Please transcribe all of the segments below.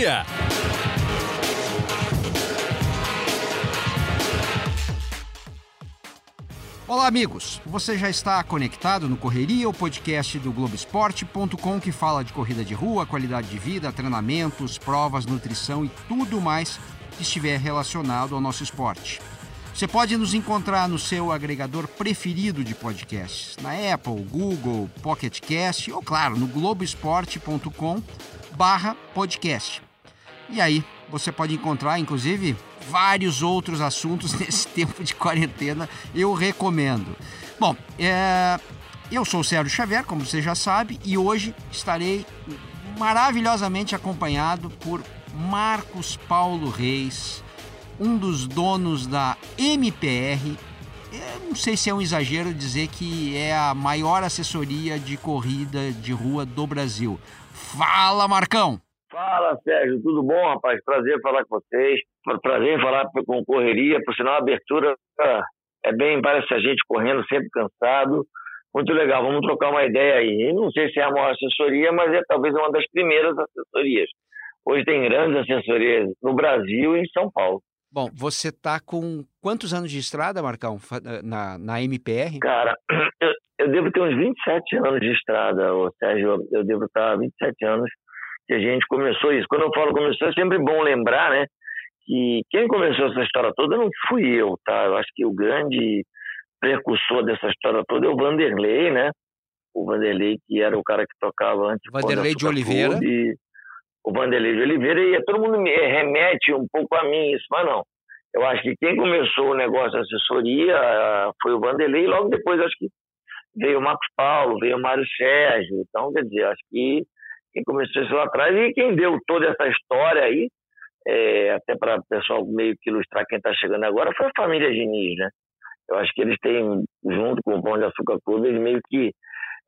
dia. Olá, amigos! Você já está conectado no Correria, o podcast do Globoesporte.com que fala de corrida de rua, qualidade de vida, treinamentos, provas, nutrição e tudo mais que estiver relacionado ao nosso esporte. Você pode nos encontrar no seu agregador preferido de podcasts, na Apple, Google, Pocket Cast ou, claro, no globoesporte.com barra podcast. E aí, você pode encontrar, inclusive, vários outros assuntos nesse tempo de quarentena, eu recomendo. Bom, é... eu sou o Sérgio Xavier, como você já sabe, e hoje estarei maravilhosamente acompanhado por Marcos Paulo Reis, um dos donos da MPR. Eu não sei se é um exagero dizer que é a maior assessoria de corrida de rua do Brasil. Fala, Marcão! Fala, Sérgio, tudo bom, rapaz? Prazer falar com vocês. Prazer falar com correria. Por sinal, a abertura é bem, parece a gente correndo, sempre cansado. Muito legal, vamos trocar uma ideia aí. Não sei se é a maior assessoria, mas é talvez uma das primeiras assessorias. Hoje tem grandes assessorias no Brasil e em São Paulo. Bom, você está com quantos anos de estrada, Marcão, na, na MPR? Cara, eu, eu devo ter uns 27 anos de estrada, ô, Sérgio. Eu devo estar 27 anos que a gente começou isso. Quando eu falo começou, é sempre bom lembrar, né? Que quem começou essa história toda não fui eu, tá? Eu acho que o grande precursor dessa história toda é o Vanderlei, né? O Vanderlei, que era o cara que tocava antes. Vanderlei de Oliveira. Clube, o Vanderlei de Oliveira, e todo mundo me remete um pouco a mim isso, mas não. Eu acho que quem começou o negócio de assessoria foi o Vanderlei, e logo depois acho que veio o Marcos Paulo, veio o Mário Sérgio. Então, quer dizer, acho que quem começou isso lá atrás e quem deu toda essa história aí, é, até para o pessoal meio que ilustrar quem está chegando agora, foi a família Diniz, né? Eu acho que eles têm, junto com o Pão de Açúcar Clube, eles meio que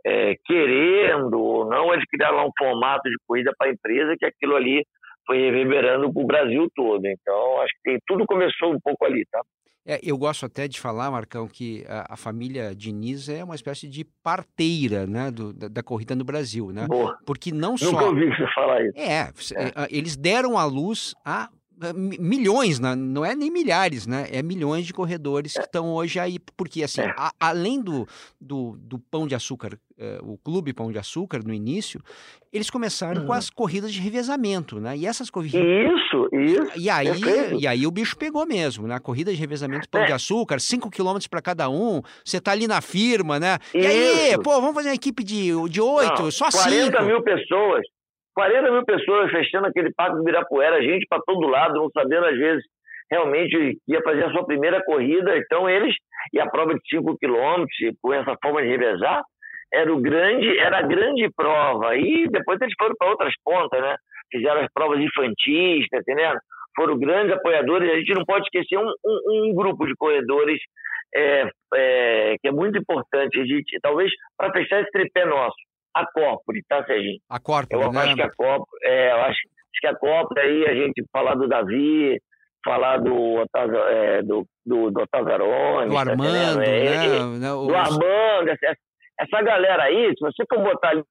é, querendo ou não, eles criaram um formato de corrida para a empresa que aquilo ali foi reverberando para o Brasil todo. Então, acho que tudo começou um pouco ali, tá? É, eu gosto até de falar, Marcão, que a, a, família Diniz é uma espécie de parteira né, do, da, da, corrida no Brasil, né? Boa. Porque não Nunca só... Nunca ouvi você falar isso. É, é, eles deram à luz a milhões, né? não é nem milhares, né? É milhões de corredores que estão hoje aí, porque assim, É. a, além do, do, do, Pão de Açúcar, eh, o Clube Pão de Açúcar, no início, eles começaram Uhum. com as corridas de revezamento, né? E essas corridas... Isso, isso. E aí, perfeito. e aí o bicho pegou mesmo, né? Corrida de revezamento Pão É. de Açúcar, 5 quilômetros para cada um, você tá ali na firma, né? E aí, pô, vamos fazer uma equipe de, de 8, Não, só 40 5. mil pessoas. 40 mil pessoas fechando aquele parque do Ibirapuera, gente para todo lado, não sabendo às vezes realmente ia fazer a sua primeira corrida. Então eles, e a prova de 5 quilômetros, com essa forma de revezar, era, o grande, era a grande prova. E depois eles foram para outras pontas, né? Fizeram as provas infantis, tá entendendo? Foram grandes apoiadores. A gente não pode esquecer um, um, um grupo de corredores é, é, que é muito importante. A gente, talvez para fechar esse tripé nosso a Corpore, tá, Serginho? A Corpore, Eu né? acho que a Corpore, é, eu acho, acho que a Corpore aí, a gente falar do Davi, falar do, Otávio- é, do, do, do do tá Armando, entendendo? É, né? é, do os- Armando, essa, essa galera aí, se você for botar ali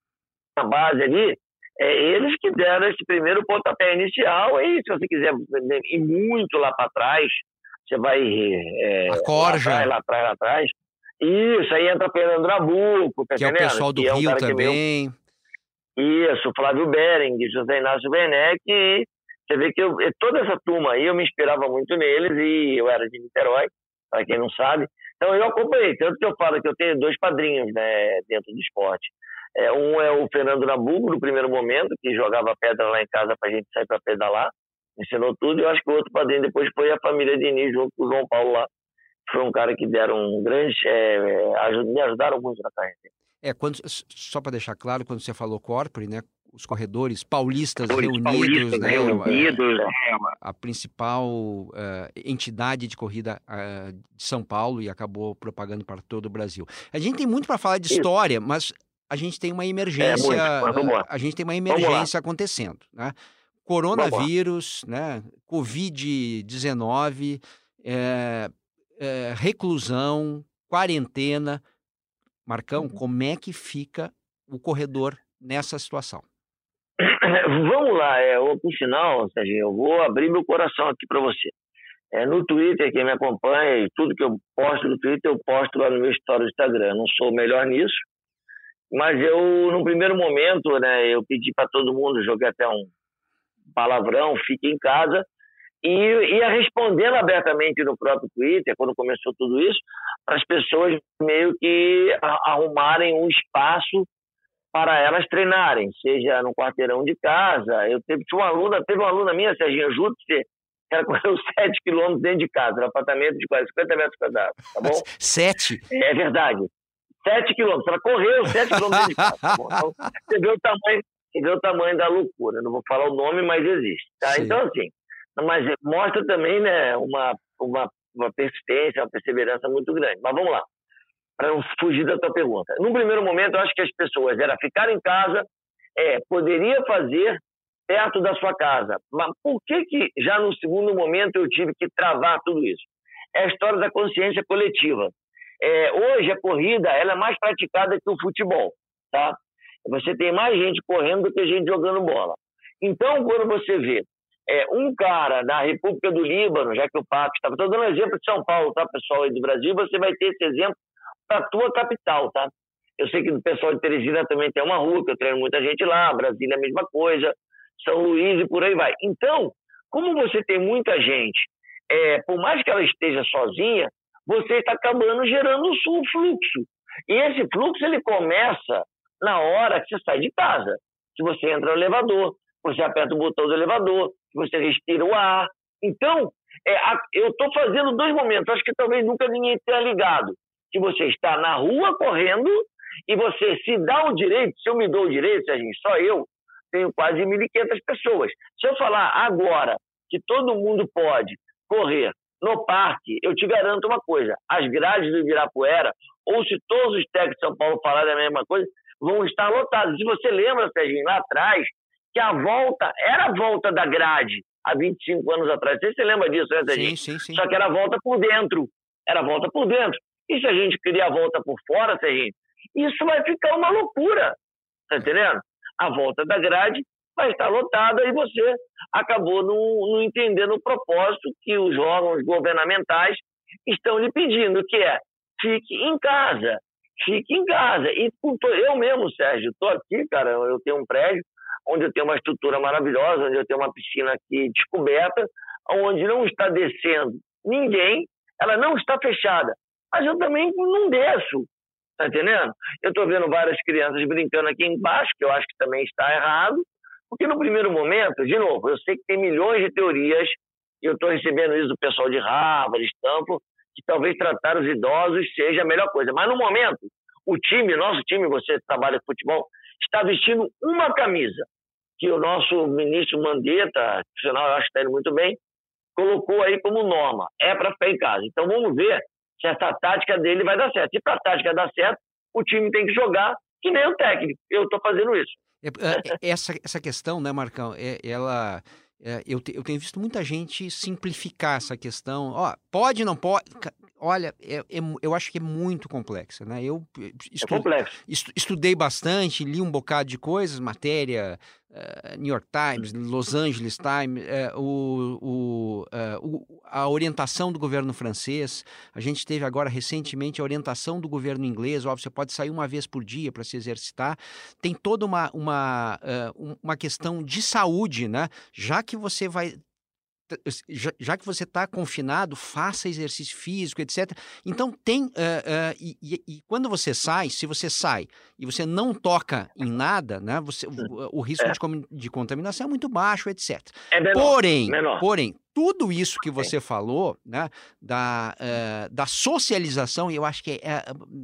na base ali, é eles que deram esse primeiro pontapé inicial e se você quiser ir muito lá para trás, você vai é, A Corja. lá atrás, lá atrás, lá atrás. Isso, aí entra Fernando Nabuco, tá que é o pessoal do Que é um Rio também. isso, Flávio Bering, José Inácio Werneck, e você vê que eu, toda essa turma aí, eu me inspirava muito neles, e eu era de Niterói, para quem não sabe. Então eu acompanhei, tanto que eu falo que eu tenho dois padrinhos né, dentro do esporte. É, um é o Fernando Nabuco, no primeiro momento, que jogava pedra lá em casa para a gente sair para pedalar, ensinou tudo, e eu acho que o outro padrinho depois foi a família Diniz, junto com o João Paulo lá. Foi um cara que deram um grande, é, ajud- me ajudaram muito na carreira. É, quando, só para deixar claro, quando você falou corpore, né? Os corredores paulistas Os reunidos, paulistas né? reunidos, é, A principal eh, entidade de corrida eh, de São Paulo e acabou propagando para todo o Brasil. A gente tem muito para falar de Isso. história, mas a gente tem uma emergência. muito, lá. eh, a gente tem uma emergência acontecendo, né? Coronavírus, né? Covid-19, eh, eh, reclusão, quarentena. Marcão, Uhum. como é que fica o corredor nessa situação? vamos lá, é, por sinal, Serginho, eu vou abrir meu coração aqui para você. É, no Twitter, quem me acompanha, e tudo que eu posto no Twitter, eu posto lá no meu story do Instagram. Eu não sou o melhor nisso, mas eu, no primeiro momento, né, eu pedi para todo mundo, joguei até um palavrão, fique em casa, e ia respondendo abertamente no próprio Twitter, quando começou tudo isso, para as pessoas meio que arrumarem um espaço para elas treinarem, seja no quarteirão de casa. Eu teve uma aluna, teve uma aluna minha, Serginho Jutsi, que ela correu 7 quilômetros dentro de casa, no apartamento de quase 50 metros quadrados, tá bom? 7? É verdade. 7 quilômetros. Ela correu 7 quilômetros dentro de casa. Tá então, você vê o tamanho, você vê o tamanho da loucura. Não vou falar o nome, mas existe. Tá? Então, assim, mas mostra também né, uma, uma, uma persistência, uma perseverança muito grande. Mas vamos lá, para não fugir da tua pergunta. Num primeiro momento, eu acho que as pessoas era ficar em casa, é, poderia fazer perto da sua casa. Mas por que, que já no segundo momento eu tive que travar tudo isso? É a história da consciência coletiva. É, hoje a corrida ela é mais praticada que o futebol, tá? Você tem mais gente correndo do que gente jogando bola. Então, quando você vê é, um cara da República do Líbano, já que o Papo estava. Estou dando exemplo de São Paulo, tá, pessoal aí do Brasil, você vai ter esse exemplo para a tua capital, tá? Eu sei que o pessoal de Teresina também tem uma rua, que eu treino muita gente lá, Brasília é a mesma coisa, São Luís e por aí vai. Então, como você tem muita gente, é, por mais que ela esteja sozinha, você está acabando gerando um fluxo. E esse fluxo ele começa na hora que você sai de casa. Que você entra no elevador, você aperta o botão do elevador, você respira o ar. Então, é, eu estou fazendo dois momentos, acho que talvez nunca ninguém tenha ligado. Que você está na rua correndo e você se dá o direito, se eu me dou o direito, Serginho, só eu, tenho quase 1.500 pessoas. Se eu falar agora que todo mundo pode correr no parque, eu te garanto uma coisa: as grades do Ibirapuera, ou se todos os técnicos de São Paulo falarem a mesma coisa, vão estar lotadas. Se você lembra, Serginho, lá atrás, que a volta era a volta da grade há 25 anos atrás. Você se lembra disso, né, sim, sim, sim. Só que era a volta por dentro. Era a volta por dentro. E se a gente queria a volta por fora, Serginho, isso vai ficar uma loucura. Tá entendendo? A volta da grade vai estar lotada e você acabou não, não entendendo o propósito que os órgãos governamentais estão lhe pedindo, que é fique em casa, fique em casa. E eu mesmo, Sérgio, estou aqui, cara, eu tenho um prédio, onde eu tenho uma estrutura maravilhosa, onde eu tenho uma piscina aqui descoberta, onde não está descendo ninguém, ela não está fechada. Mas eu também não desço, tá entendendo? Eu estou vendo várias crianças brincando aqui embaixo, que eu acho que também está errado, porque no primeiro momento, de novo, eu sei que tem milhões de teorias, e eu estou recebendo isso do pessoal de Harvard, Stanford, que talvez tratar os idosos seja a melhor coisa. Mas no momento, o time, nosso time, você trabalha com futebol, está vestindo uma camisa que o nosso ministro Mandetta, que eu acho que está indo muito bem, colocou aí como norma. É para ficar em casa. Então vamos ver se essa tática dele vai dar certo. Se para a tática dar certo, o time tem que jogar que nem o técnico. Eu estou fazendo isso. É, é, essa, essa questão, né, Marcão, é, ela. É, eu, te, eu tenho visto muita gente simplificar essa questão. Ó, pode, não pode. Olha, é, é, eu acho que é muito complexa, né? Eu eh, estu, é estu, estudei bastante, li um bocado de coisas, matéria, uh, New York Times, Los Angeles Times, uh, o, o, uh, o, a orientação do governo francês. A gente teve agora recentemente a orientação do governo inglês. Óbvio, você pode sair uma vez por dia para se exercitar. Tem toda uma, uma, uma questão de saúde, né? Já que você vai já, já que você está confinado, faça exercício físico, etc. Então tem. Uh, uh, e, e, e, quando você sai, se você sai e você não toca em nada, né, você, o, o risco é. de, de, contaminação é muito baixo, etc. É menor, porém, menor. porém, tudo isso que você falou, né, da, uh, da socialização, eu acho que, é,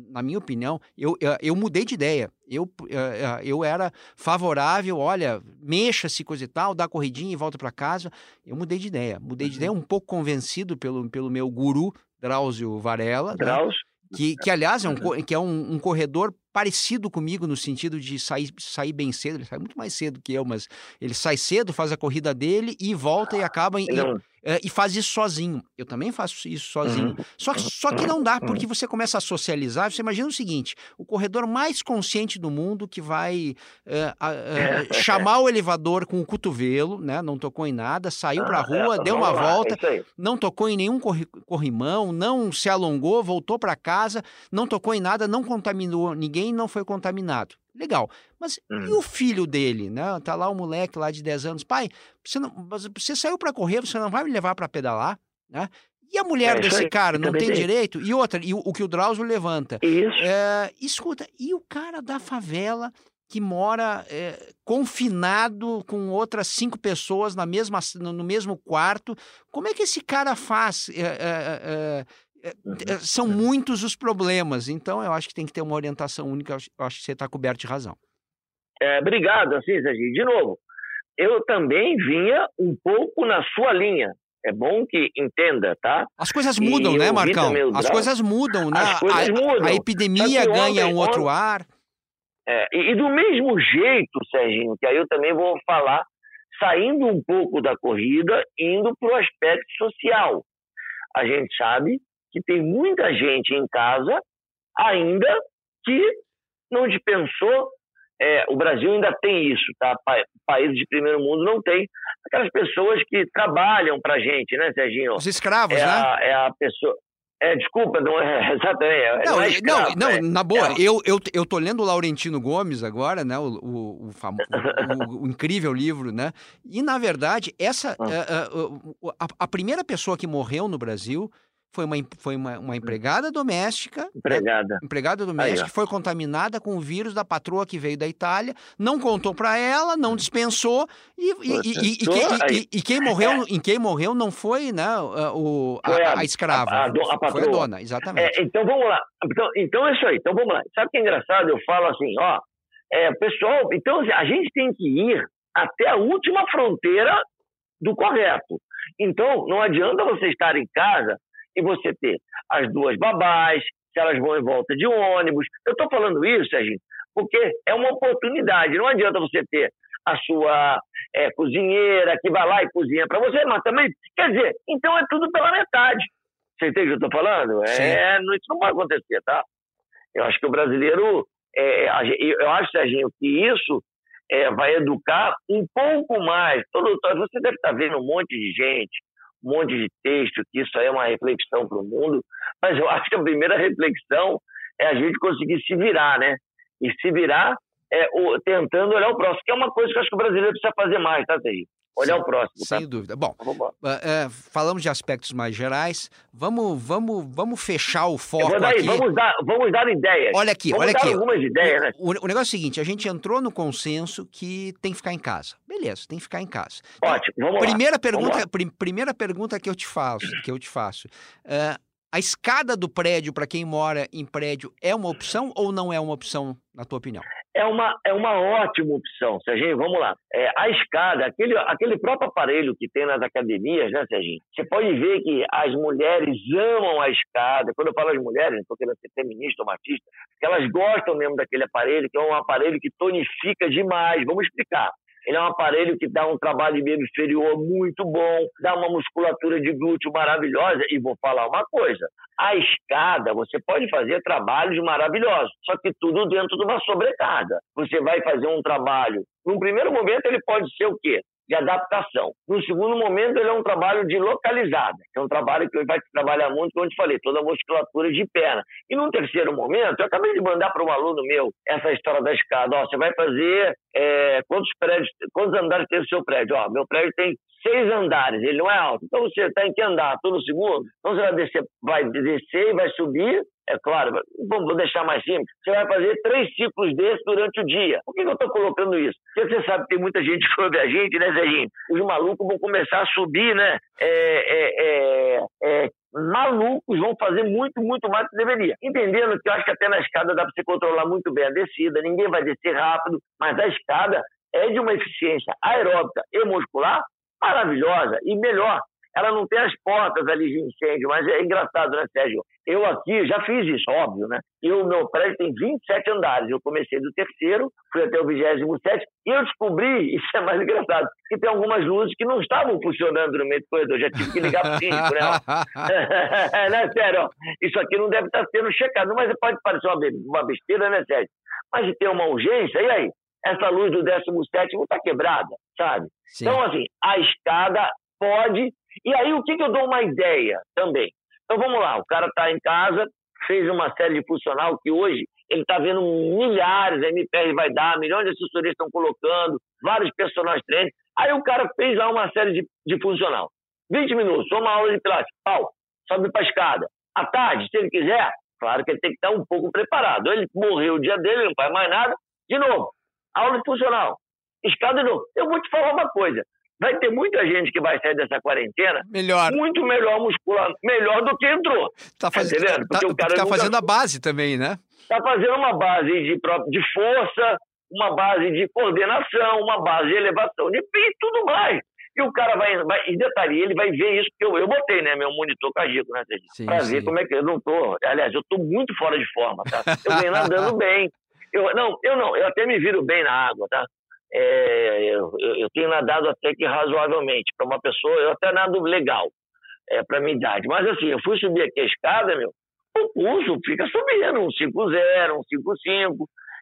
na minha opinião, eu, eu mudei de ideia. Eu, uh, eu era favorável, olha, mexa-se coisa e tal, dá corridinha e volta para casa. Eu mudei de ideia. Mudei uhum. de ideia um pouco convencido pelo, pelo meu guru, Drauzio Varela. Né, Drauzio. Né, que, que, aliás, é um, que é um, um corredor parecido comigo no sentido de sair, sair bem cedo. Ele sai muito mais cedo que eu, mas ele sai cedo, faz a corrida dele e volta e acaba em, Não. é, e faz isso sozinho. Eu também faço isso sozinho. Uhum. Só, que, só que não dá, porque você começa a socializar. Você imagina o seguinte: o corredor mais consciente do mundo que vai é, a- é, chamar o elevador com o cotovelo, né? Não tocou em nada, saiu pra Ah, rua, é, deu uma volta, é não tocou em nenhum corri- corrimão, não se alongou, voltou para casa, não tocou em nada, não contaminou ninguém, não foi contaminado. Legal. Mas e Hum. o filho dele, né? Tá lá o moleque lá de 10 anos. Pai, você, não, você saiu para correr, você não vai me levar para pedalar, né? E a mulher É, desse cara não tem direito? E outra, e o, o que o Drauzio levanta. Isso. É, escuta, e o cara da favela que mora é, confinado com outras cinco pessoas na mesma, no, no mesmo quarto, como é que esse cara faz? É, é, é, é, é, são muitos os problemas, então eu acho que tem que ter uma orientação única. Eu acho, que você está coberto de razão. É, obrigado, Serginho. De novo, eu também vinha um pouco na sua linha. É bom que entenda, tá? As coisas E mudam, né, eu vi Marcão? As coisas mudam, né? As coisas a, mudam. a epidemia que ganha ontem- um outro ontem- ar. É, e, e do mesmo jeito, Serginho, que aí eu também vou falar, saindo um pouco da corrida, indo para o aspecto social. A gente sabe que tem muita gente em casa ainda que não dispensou. é, o Brasil ainda tem isso, tá? Pa- países de primeiro mundo não tem. Aquelas pessoas que trabalham para a gente, né, Serginho? Os escravos, É né? a, é a pessoa. É, desculpa, não é exatamente. é- Não, não, é não, escravo, não, é- na boa, é- eu, eu, eu tô lendo o Laurentino Gomes agora, né? O, o, o, famo- o- o incrível livro, né? E, na verdade, essa. Ah. a, a primeira pessoa que morreu no Brasil foi uma, foi uma, uma empregada doméstica. né, Empregada. Empregada Aí, doméstica ó. que foi contaminada com o vírus da patroa que veio da Itália, não contou para ela, não dispensou e, e, e- e- e Hum. Quem, aí. e- e quem morreu, em quem morreu não foi, né, o, a, Foi a- a escrava, a- a do- a foi a patroa. dona, exatamente. É, então vamos lá. Então, então é isso aí. Então vamos lá. Sabe o que é engraçado? Eu falo assim, ó, é, pessoal, então a gente tem que ir até a última fronteira do correto. Então não adianta você estar em casa e você ter as duas babás, se elas vão em volta de ônibus. Eu estou falando isso, Serginho, porque é uma oportunidade. Não adianta você ter a sua é, cozinheira que vai lá e cozinha para você, mas também, quer dizer, então é tudo pela metade. Você entende o que eu estou falando? Sim. É, isso não pode acontecer, tá? Eu acho que o brasileiro, é, eu acho, Serginho, que isso é, vai educar um pouco mais. Todo, você deve estar vendo um monte de gente, um monte de texto, que isso aí é uma reflexão para o mundo, mas eu acho que a primeira reflexão é a gente conseguir se virar, né? E se virar é, o- tentando olhar o próximo, que é uma coisa que eu acho que o brasileiro precisa fazer mais, tá, Serginho? Olhar Sem- o próximo, tá? Sem dúvida. Bom, Vamos embora. é, é, falamos de aspectos mais gerais. Vamos, vamos, vamos fechar o foco dar, aqui. vamos, dar, vamos dar ideias. Olha aqui, vamos olha dar aqui. algumas ideias, né? O, o negócio é o seguinte: a gente entrou no consenso que tem que ficar em casa. Beleza, tem que ficar em casa. Ótimo, vamos lá. Primeira Vamos pergunta, lá. prim- primeira pergunta que eu te faço, que eu te faço. É, a escada do prédio para quem mora em prédio é uma opção ou não é uma opção, na tua opinião? É uma, é uma ótima opção, Serginho. Vamos lá. É, a escada, aquele, aquele próprio aparelho que tem nas academias, né, Serginho? Você pode ver que as mulheres amam a escada. Quando eu falo as mulheres, não estou querendo ser feminista ou machista, porque elas gostam mesmo daquele aparelho, que é um aparelho que tonifica demais. Vamos explicar. Ele é um aparelho que dá um trabalho inferior muito bom, dá uma musculatura de glúteo maravilhosa. E vou falar uma coisa: a escada, você pode fazer trabalhos maravilhosos, só que tudo dentro de uma sobrecarga. Você vai fazer um trabalho. Num primeiro momento, ele pode ser o quê? De adaptação. No segundo momento, ele é um trabalho de localizada, que é um trabalho que vai trabalhar muito, como eu te falei, toda a musculatura de perna. E num terceiro momento, eu acabei de mandar para um aluno meu essa história da escada. Ó, você vai fazer é, quantos prédios, quantos andares tem o seu prédio? Ó, meu prédio tem seis andares, ele não é alto. Então você está em que andar? Tô no segundo? Então você vai descer, vai descer e vai subir. É claro, vamos vou deixar mais simples. Você vai fazer três ciclos desses durante o dia. Por que, que eu estou colocando isso? Porque você sabe que tem muita gente que ouve a gente, né, Zezinho? Os malucos vão começar a subir, né? É, é, é, é, malucos vão fazer muito, muito mais do que deveria. Entendendo que eu acho que até na escada dá para você controlar muito bem a descida, ninguém vai descer rápido, mas a escada é de uma eficiência aeróbica e muscular maravilhosa e melhor. Ela não tem as portas ali de incêndio, mas é engraçado, né, Sérgio? Eu aqui já fiz isso, óbvio, né? E o meu prédio tem 27 andares. Eu comecei do terceiro, fui até o 27 e eu descobri, isso é mais engraçado, que tem algumas luzes que não estavam funcionando no meio do corredor. Já tive que ligar para o síndico, né? né, Sérgio? Isso aqui não deve estar sendo checado. Mas pode parecer uma besteira, né, Sérgio? Mas ter uma urgência, e aí? Essa luz do 17 está quebrada, sabe? Sim. Então, assim, a escada pode. E aí, o que, que eu dou uma ideia também? Então, vamos lá, o cara está em casa, fez uma série de funcional que hoje ele está vendo milhares, a MPR vai dar, milhões de assessorias estão colocando, vários personagens treinos. Aí o cara fez lá uma série de, de funcional. 20 minutos, uma aula de pilates, pau, sobe para escada. À tarde, se ele quiser, claro que ele tem que estar um pouco preparado. Ele morreu o dia dele, não faz mais nada, de novo, aula de funcional, escada de novo. Eu vou te falar uma coisa, vai ter muita gente que vai sair dessa quarentena melhor. muito melhor muscular, melhor do que entrou. Tá, faz... tá, tá, o cara tá fazendo a base também, né? Tá fazendo uma base de, de força, uma base de coordenação, uma base de elevação de peso e tudo mais. E o cara vai, vai, e detalhe, ele vai ver isso, que eu, eu botei, né, meu monitor cardíaco, né, sim, pra sim. ver como é que eu não tô. Aliás, eu tô muito fora de forma, tá? Eu venho nadando bem. Eu, não, eu não, eu até me viro bem na água, tá? É, eu, eu, tenho nadado até que razoavelmente. Para uma pessoa, eu até nado legal, é, para minha idade. Mas assim, eu fui subir aqui a escada, meu, o pulso fica subindo, um 5-0, um 5-5.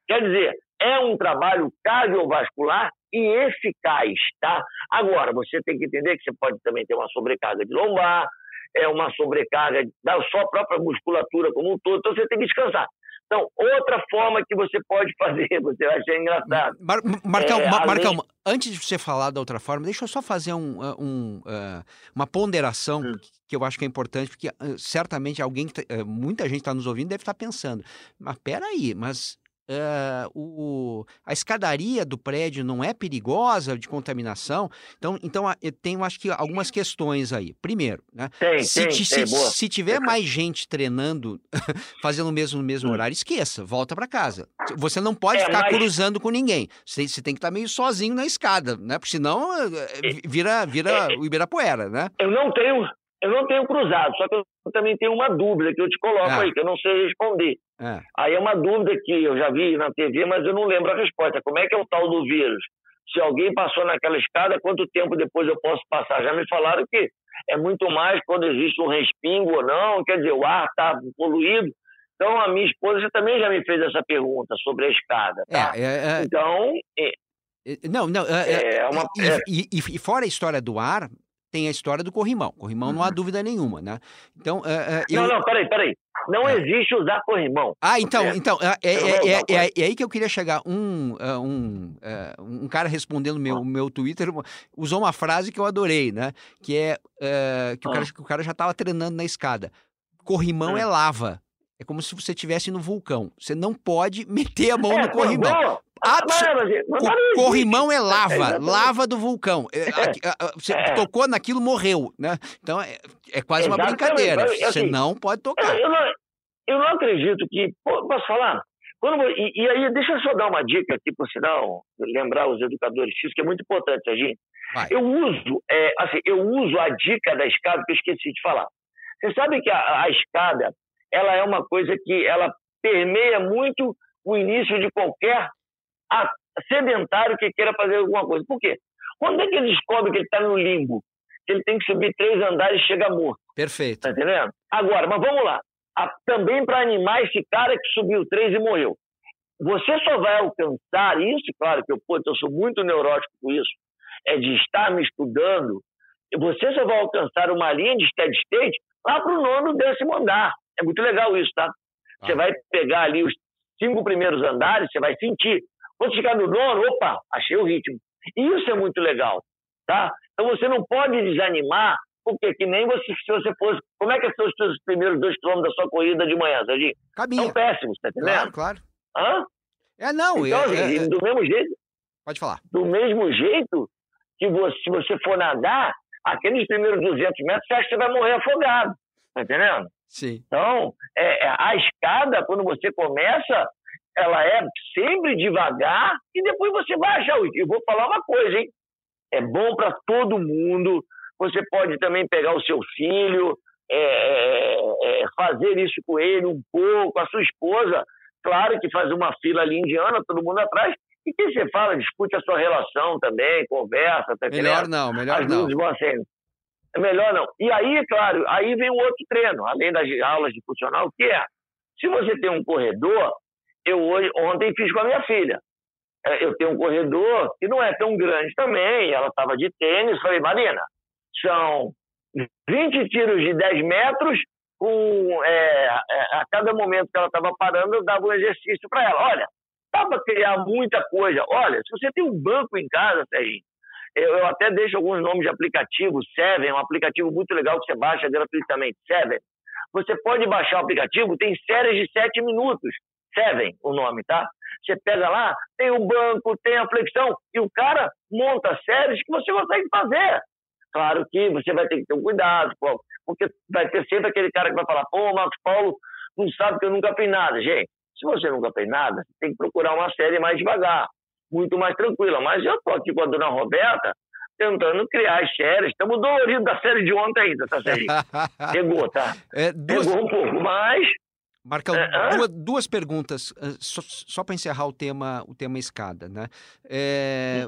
Quer dizer, é um trabalho cardiovascular e eficaz, tá? Agora, você tem que entender que você pode também ter uma sobrecarga de lombar, é uma sobrecarga da sua própria musculatura como um todo, então você tem que descansar. Então, outra forma que você pode fazer, você vai achar engraçado. Mar Marcão, é, Marcão além... antes de você falar da outra forma, deixa eu só fazer um, uh, um, uh, uma ponderação hum. que eu acho que é importante, porque uh, certamente alguém, tá, muita gente está nos ouvindo deve estar tá pensando, mas peraí, mas Uh, o, a escadaria do prédio não é perigosa de contaminação. Então, então eu tenho acho que algumas questões aí. Primeiro, né? Tem, se, tem, se, tem, se, se tiver mais gente treinando, fazendo o mesmo, mesmo hum. horário, esqueça, volta para casa. Você não pode é, ficar mas... cruzando com ninguém. Você, você, tem que estar meio sozinho na escada, né? Porque senão eh, eh, vira, vira é, o Ibirapuera, né? Eu não tenho, eu não tenho cruzado, só que eu também tenho uma dúvida que eu te coloco é. aí, que eu não sei responder. É. Aí é uma dúvida que eu já vi na TV, mas eu não lembro a resposta. Como é que é o tal do vírus? Se alguém passou naquela escada, quanto tempo depois eu posso passar? Já me falaram que é muito mais quando existe um respingo ou não, quer dizer, o ar está poluído. Então, a minha esposa também já me fez essa pergunta sobre a escada. Tá? É, é, é. então. É, não, não. É, uma, e, e, e, fora a história do ar, tem a história do corrimão. Corrimão não há uhum. dúvida nenhuma, né? Então, uh, uh, eu... Não, não, peraí, peraí. Não é. existe usar corrimão. Ah, então, então é, é, é, é, é, aí que eu queria chegar. Um, uh, um, um cara respondendo meu, ah. meu Twitter usou uma frase que eu adorei, né? Que é que, o cara, ah. que o cara já estava treinando na escada. Corrimão é lava. É como se você estivesse no vulcão. Você não pode meter a mão é, no corrimão. O corrimão é lava, lava do vulcão. É, você é. tocou naquilo, morreu, né? Então é, é quase uma brincadeira. Assim, você não pode tocar. Eu não, eu não acredito que. Posso falar? Quando, e, e, aí, deixa eu só dar uma dica aqui, por sinal, lembrar os educadores físicos, que é muito importante, Serginho. Eu uso, é, assim, eu uso a dica da escada que eu esqueci de falar. Você sabe que a, a escada, ela é uma coisa que ela permeia muito o início de qualquer sedentário que queira fazer alguma coisa. Por quê? Quando é que ele descobre que ele está no limbo? Que ele tem que subir três andares e chega morto. Perfeito. Tá entendendo? Agora, mas vamos lá. também para animar esse cara que subiu três e morreu. Você só vai alcançar isso, claro que eu, pô, eu sou muito neurótico com isso, é de estar me estudando. Você só vai alcançar uma linha de steady state lá para o nono, décimo andar. É muito legal isso, tá? Você ah. vai pegar ali os cinco primeiros andares, você vai sentir. Quando chegar no nono, opa, achei o ritmo. Isso é muito legal, tá? Então você não pode desanimar, porque que nem você, se você fosse... Como é que são os seus primeiros dois quilômetros da sua corrida de manhã, Serginho? Caminho. São péssimos, tá entendendo? Claro, claro. Hã? É, não. Então, é, assim, é, do mesmo jeito... Pode falar. Do mesmo jeito que você, se você for nadar, aqueles primeiros 200 metros, você acha que você vai morrer afogado, tá entendendo? Sim. Então, é, é a escada, quando você começa, ela é sempre devagar e depois você vai achar o Eu vou falar uma coisa, hein? É bom para todo mundo Você pode também pegar o seu filho, é, é, é, fazer isso com ele um pouco, a sua esposa, claro que faz uma fila ali indiana, todo mundo atrás, e quem você fala, discute a sua relação também, conversa. Tá melhor não, melhor As não. Vão é melhor não. E aí, claro, aí vem um outro treino, além das aulas de funcional, que é, se você tem um corredor, eu hoje, ontem fiz com a minha filha. É, eu tenho um corredor que não é tão grande também, ela estava de tênis, falei, Marina, são 20 tiros de 10 metros, com é, é, a cada momento que ela estava parando, eu dava um exercício para ela. Olha, dá para criar muita coisa. Olha, se você tem um banco em casa, Serginho, eu, eu, até deixo alguns nomes de aplicativo, Seven, um aplicativo muito legal que você baixa gratuitamente, Seven. Você pode baixar o aplicativo, tem séries de 7 minutos. Seven, o nome, tá? Você pega lá, tem o banco, tem a flexão, e o cara monta séries que você consegue fazer. Claro que você vai ter que ter um cuidado, porque vai ter sempre aquele cara que vai falar, pô, Marcos Paulo não sabe que eu nunca fiz nada. Gente, se você nunca fez nada, você tem que procurar uma série mais devagar, muito mais tranquila. Mas eu estou aqui com a dona Roberta tentando criar as séries. Estamos doloridos da série de ontem ainda, tá, Sérgio? Pegou, tá? É, duas... Pegou um pouco, mas... Marcão, é, duas, duas, perguntas, só, só para encerrar o tema, o tema escada, né? É,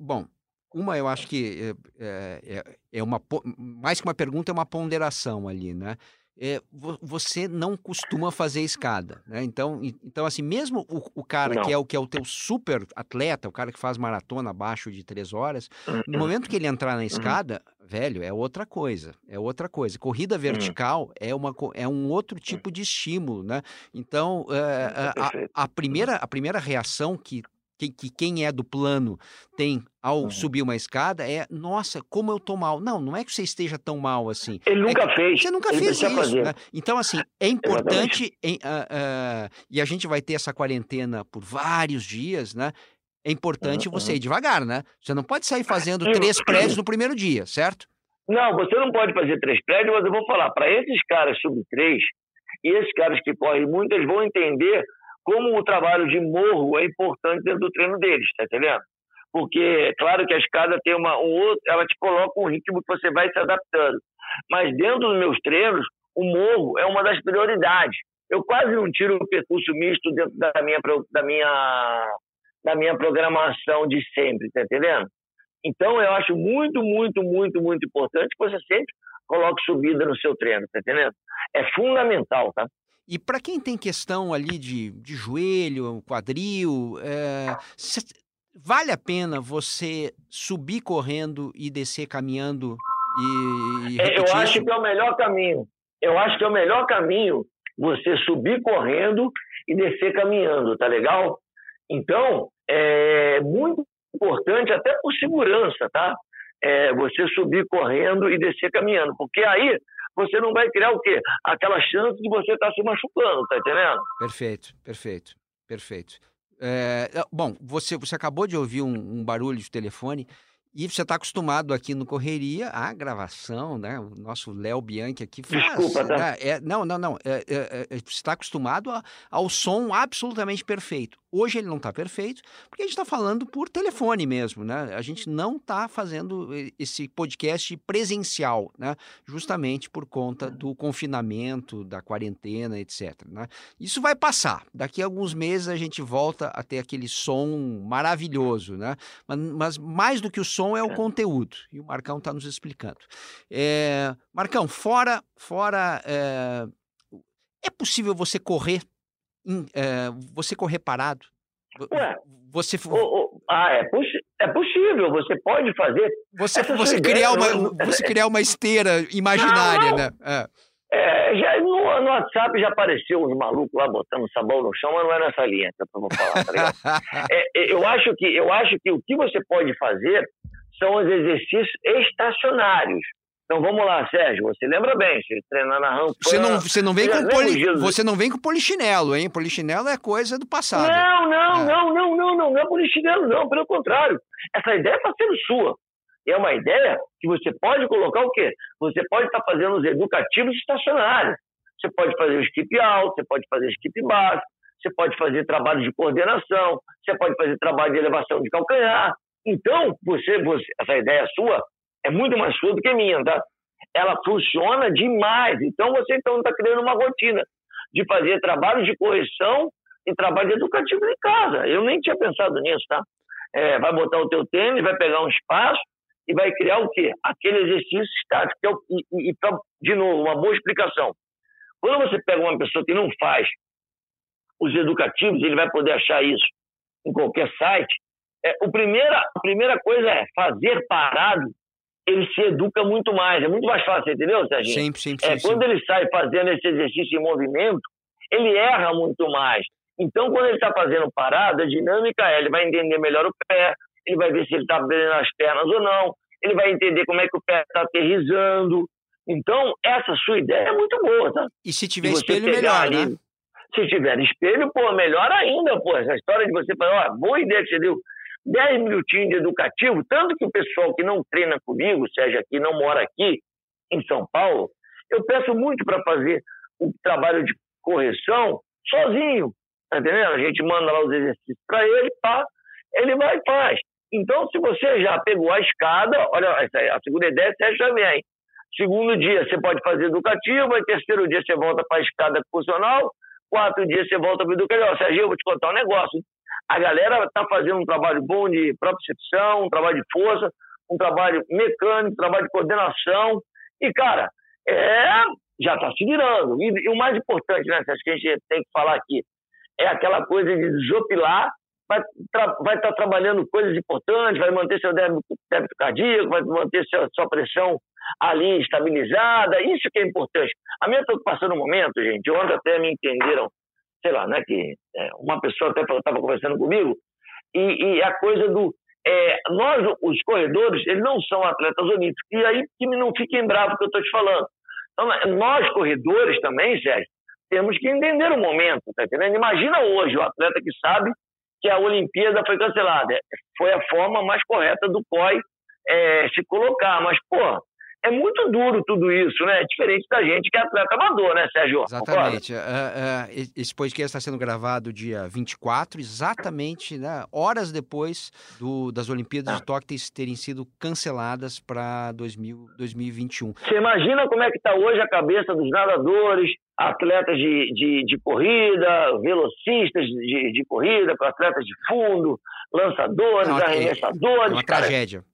bom, uma eu acho que é, é, é, uma mais que uma pergunta é uma ponderação ali, né? É, você não costuma fazer escada, né? Então, então assim, mesmo o, o cara não. que é o que é o teu super atleta, o cara que faz maratona abaixo de três horas, no momento que ele entrar na escada, uhum. velho, é outra coisa, é outra coisa. Corrida uhum. vertical uhum. é uma é um outro tipo de estímulo, né? Então, é, a, a, primeira a primeira reação que que, que, quem é do plano tem ao uhum. subir uma escada é, nossa, como eu tô mal. Não, não é que você esteja tão mal assim. Ele é nunca fez. Você nunca Ele fez isso. Né? Então, assim, é importante, em, uh, uh, e a gente vai ter essa quarentena por vários dias, né? É importante uhum. você ir devagar, né? Você não pode sair fazendo três prédios no primeiro dia, certo? Não, você não pode fazer três prédios, mas eu vou falar, para esses caras sub três, e esses caras que correm muito, eles vão entender como o trabalho de morro é importante dentro do treino deles, tá entendendo? Porque é claro que a escada tem uma um outro, ela te coloca um ritmo que você vai se adaptando. Mas dentro dos meus treinos, o morro é uma das prioridades. Eu quase não tiro o percurso misto dentro da minha da minha da minha programação de sempre, tá entendendo? Então eu acho muito, muito, muito, muito importante que você sempre coloque subida no seu treino, tá entendendo? É fundamental, tá? E para quem tem questão ali de, de joelho, quadril, é, cê, vale a pena você subir correndo e descer caminhando e, e é, Eu acho que é o melhor caminho. Eu acho que é o melhor caminho você subir correndo e descer caminhando, tá legal? Então, é muito importante, até por segurança, tá? É, você subir correndo e descer caminhando, porque aí você não vai criar o quê? Aquela chance de você estar tá se machucando, tá entendendo? Perfeito, perfeito, perfeito. É, bom, você, você acabou de ouvir um, um barulho de telefone. E você está acostumado aqui no Correria à gravação, né? O nosso Léo Bianchi aqui faz. Desculpa, tá? Né? É, não, não, não. É, é, é você está acostumado a, ao som absolutamente perfeito. Hoje ele não está perfeito, porque a gente está falando por telefone mesmo, né? A gente não está fazendo esse podcast presencial, né? Justamente por conta do confinamento, da quarentena, etc. Né? Isso vai passar. Daqui a alguns meses a gente volta a ter aquele som maravilhoso, né? Mas mais do que o som é o conteúdo. E o Marcão está nos explicando. É... Marcão, fora, fora é... é possível você correr é, você correr parado? Ué, você o, o, ah, é, é possível, você pode fazer. Você, você, criar, uma, você criar uma esteira imaginária, não, não. né? É. É, já, no, no, WhatsApp já apareceu uns malucos lá botando sabão no chão, mas não é nessa linha que eu vou falar, tá ligado? é, eu, acho que, eu acho que o que você pode fazer são os exercícios estacionários. Então vamos lá, Sérgio, você lembra bem, você treinar na rampa. Você não, você não vem com poli, você não vem com polichinelo, hein? Polichinelo é coisa do passado. Não, não, é. não, não, não, não, não é polichinelo, não, pelo contrário. Essa ideia está sendo sua. É uma ideia que você pode colocar o quê? Você pode estar tá fazendo os educativos estacionários. Você pode fazer o skip alto, você pode fazer skip baixo, você pode fazer trabalho de coordenação, você pode fazer trabalho de elevação de calcanhar. Então, você, você essa ideia sua é muito mais sua do que minha, tá? Ela funciona demais. Então você então está criando uma rotina de fazer trabalho de correção e trabalho educativo em casa. Eu nem tinha pensado nisso, tá? É, vai botar o teu tênis, vai pegar um espaço e vai criar o quê? Aquele exercício estático. Que é o, e, e, de novo, uma boa explicação. Quando você pega uma pessoa que não faz os educativos, ele vai poder achar isso em qualquer site. É, o primeira, a primeira coisa é fazer parado, ele se educa muito mais. É muito mais fácil, entendeu, Serginho? Sempre, sempre, é, sempre. Quando ele sai fazendo esse exercício em movimento, ele erra muito mais. Então, quando ele está fazendo parada, a dinâmica é, ele vai entender melhor o pé, ele vai ver se ele está abrindo as pernas ou não, ele vai entender como é que o pé está aterrizando. Então, essa sua ideia é muito boa, tá? E se tiver espelho, melhor, ali, né? Se tiver espelho, pô, melhor ainda, pô. Essa história de você falar, ó, boa ideia que você deu. 10 minutinhos de educativo, tanto que o pessoal que não treina comigo, seja que não mora aqui em São Paulo, eu peço muito para fazer o trabalho de correção sozinho, tá entendendo? A gente manda lá os exercícios para ele, pá, ele vai e faz. Então, se você já pegou a escada, olha, a segunda ideia você já vem. Segundo dia, você pode fazer educativo, aí terceiro dia você volta para a escada funcional, quatro dias você volta para o educativo. Sérgio, eu vou te contar um negócio. A galera está fazendo um trabalho bom de propriocepção, um trabalho de força, um trabalho mecânico, um trabalho de coordenação. E, cara, é, já está se virando. E, e, o mais importante, né, acho que a gente tem que falar aqui, é aquela coisa de desopilar vai estar vai tá trabalhando coisas importantes, vai manter seu débito, débito cardíaco, vai manter seu, sua pressão ali estabilizada, isso que é importante. A minha preocupação no momento, gente, ontem até me entenderam, sei lá, né, que é, uma pessoa até estava conversando comigo, e, e, a coisa do. É, nós, os corredores, eles não são atletas olímpicos, e aí que não fiquem bravos que eu estou te falando. Então, nós, corredores também, Sérgio, temos que entender o momento, tá entendendo? Imagina hoje o atleta que sabe que a Olimpíada foi cancelada. Foi a forma mais correta do COI é, se colocar. Mas, pô, é muito duro tudo isso, né? Diferente da gente que é atleta amador, né, Sérgio? Exatamente. Uh, uh, esse podcast está sendo gravado dia 24, exatamente né, horas depois do, das Olimpíadas ah. de Tóquio terem sido canceladas para 2021. Você imagina como é que está hoje a cabeça dos nadadores, atletas de, de, de corrida, velocistas de, de corrida, atletas de fundo, lançadores, Não, arremessadores. É uma cara. tragédia.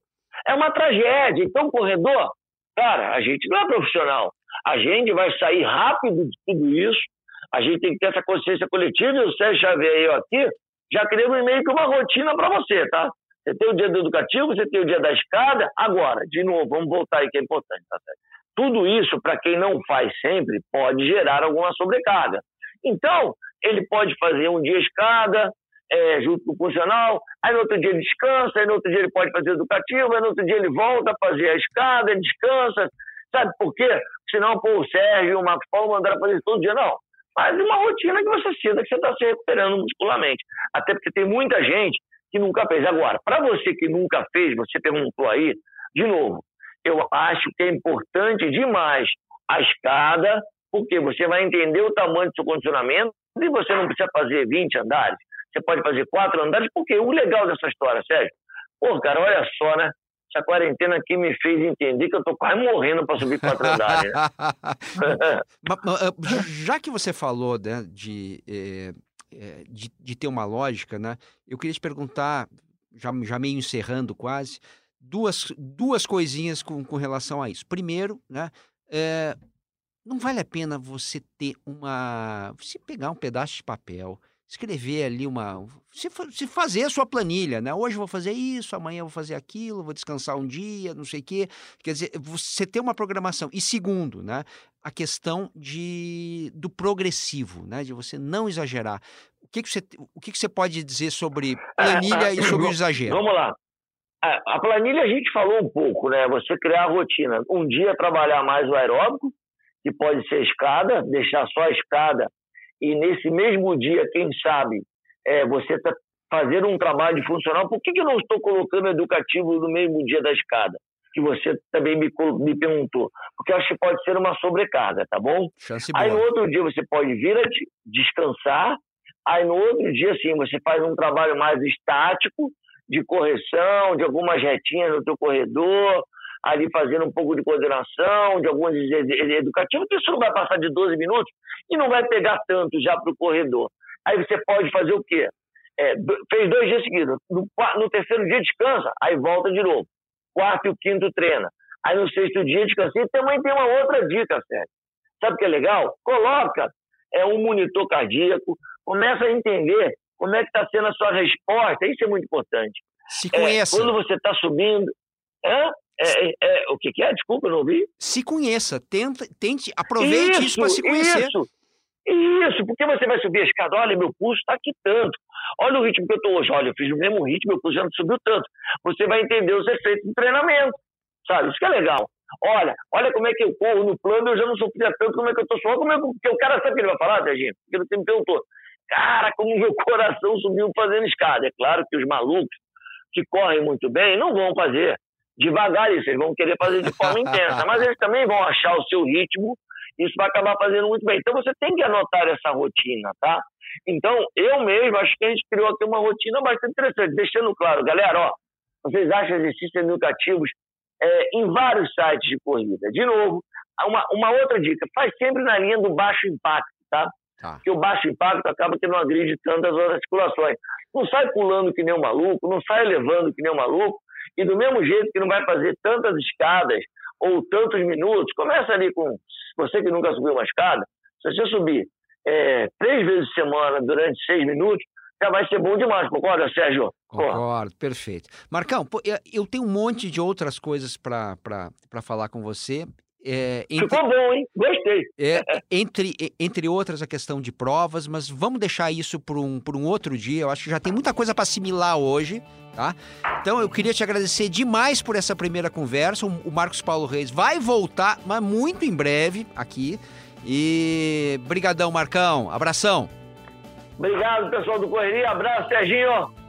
É uma tragédia. Então, corredor, cara, a gente não é profissional. A gente vai sair rápido de tudo isso. A gente tem que ter essa consciência coletiva. E o Sérgio Xavier eu aqui já criamos meio que uma rotina para você, tá? Você tem o dia do educativo, você tem o dia da escada. Agora, de novo, vamos voltar aí que é importante, tá certo? Tudo isso, para quem não faz sempre, pode gerar alguma sobrecarga. Então, ele pode fazer um dia escada, é, junto com o funcional, aí no outro dia ele descansa, aí no outro dia ele pode fazer educativo, aí no outro dia ele volta a fazer a escada, ele descansa. Sabe por quê? Senão, pô, o Sérgio, o Marcos Paulo mandaram fazer todo dia. Não. Faz uma rotina que você sinta que você está se recuperando muscularmente. Até porque tem muita gente que nunca fez. Agora, para você que nunca fez, você perguntou aí, de novo, eu acho que é importante demais a escada, porque você vai entender o tamanho do seu condicionamento e você não precisa fazer 20 andares, você pode fazer quatro andares, porque o legal dessa história, Sérgio, pô, cara, olha só, né? Essa quarentena aqui me fez entender que eu tô quase morrendo para subir quatro andares. Né? Já que você falou né, de, eh, eh, de, de, ter uma lógica, né? Eu queria te perguntar, já, já meio encerrando quase, duas, duas coisinhas com, com relação a isso. Primeiro, né, é, não vale a pena você ter uma. Você pegar um pedaço de papel, escrever ali uma. Se, se fazer a sua planilha, né? Hoje eu vou fazer isso, amanhã eu vou fazer aquilo, vou descansar um dia, não sei o quê. Quer dizer, você ter uma programação. E segundo, né? A questão de, do progressivo, né? De você não exagerar. O que, que, você, o que, que você pode dizer sobre planilha e sobre o exagero? Vamos lá. A planilha a gente falou um pouco, né? Você criar a rotina. Um dia trabalhar mais o aeróbico, que pode ser escada, deixar só a escada, e nesse mesmo dia, quem sabe, é, você tá fazer um trabalho funcional. Por que, que eu não estou colocando educativo no mesmo dia da escada? Que você também me, me perguntou. Porque eu acho que pode ser uma sobrecarga, tá bom? Chance Aí boa. no outro dia você pode vir a descansar. Aí no outro dia, sim, você faz um trabalho mais estático, de correção, de algumas retinhas no teu corredor, ali fazendo um pouco de coordenação, de alguns educativos, que isso não vai passar de 12 minutos e não vai pegar tanto já para o corredor. Aí você pode fazer o quê? É, fez dois dias seguidos. No, no, terceiro dia descansa, aí volta de novo. Quarto e o quinto treina. Aí no sexto dia descansa. E também tem uma outra dica, Sérgio. Sabe o que é legal? Coloca é, um monitor cardíaco, começa a entender como é que está sendo a sua resposta. Isso é muito importante. Se conheça. É, quando você está subindo. É, é, é, o que, que, é? Desculpa, não ouvi. Se conheça. Tenta, tente, aproveite isso, isso para se conhecer. Isso. Isso, porque você vai subir a escada, olha, meu pulso está aqui tanto. Olha o ritmo que eu estou hoje. Olha, eu fiz o mesmo ritmo, meu pulso já não subiu tanto. Você vai entender os efeitos do treinamento, sabe? Isso que é legal. Olha, olha como é que eu corro no plano, eu já não sofria tanto, como é que eu estou suando, como é que porque o cara sabe o que ele vai falar, Serginho? Porque ele me perguntou, cara, como meu coração subiu fazendo escada. É claro que os malucos que correm muito bem não vão fazer devagar isso, eles vão querer fazer de forma intensa, mas eles também vão achar o seu ritmo isso vai acabar fazendo muito bem. Então você tem que anotar essa rotina, tá? Então, eu mesmo acho que a gente criou aqui uma rotina bastante interessante, deixando claro, galera, ó, vocês acham exercícios educativos é, em vários sites de corrida. De novo, uma, uma outra dica, faz sempre na linha do baixo impacto, tá? Tá. Porque o baixo impacto acaba que não agride tantas articulações. Não sai pulando que nem um maluco, não sai levando que nem um maluco, e do mesmo jeito que não vai fazer tantas escadas ou tantos minutos, começa ali com você que nunca subiu uma escada, se você subir é, três vezes por semana durante seis minutos, já vai ser bom demais, concorda, Sérgio? Concordo, perfeito. Marcão, eu tenho um monte de outras coisas para falar com você. É, entre, Ficou bom, hein? Gostei. É, entre, entre outras, a questão de provas, mas vamos deixar isso por um, por um outro dia. Eu acho que já tem muita coisa para assimilar hoje, tá? Então eu queria te agradecer demais por essa primeira conversa. O, o Marcos Paulo Reis vai voltar, mas muito em breve aqui. E brigadão, Marcão. Abração. Obrigado, pessoal do Correria. Abraço, Serginho.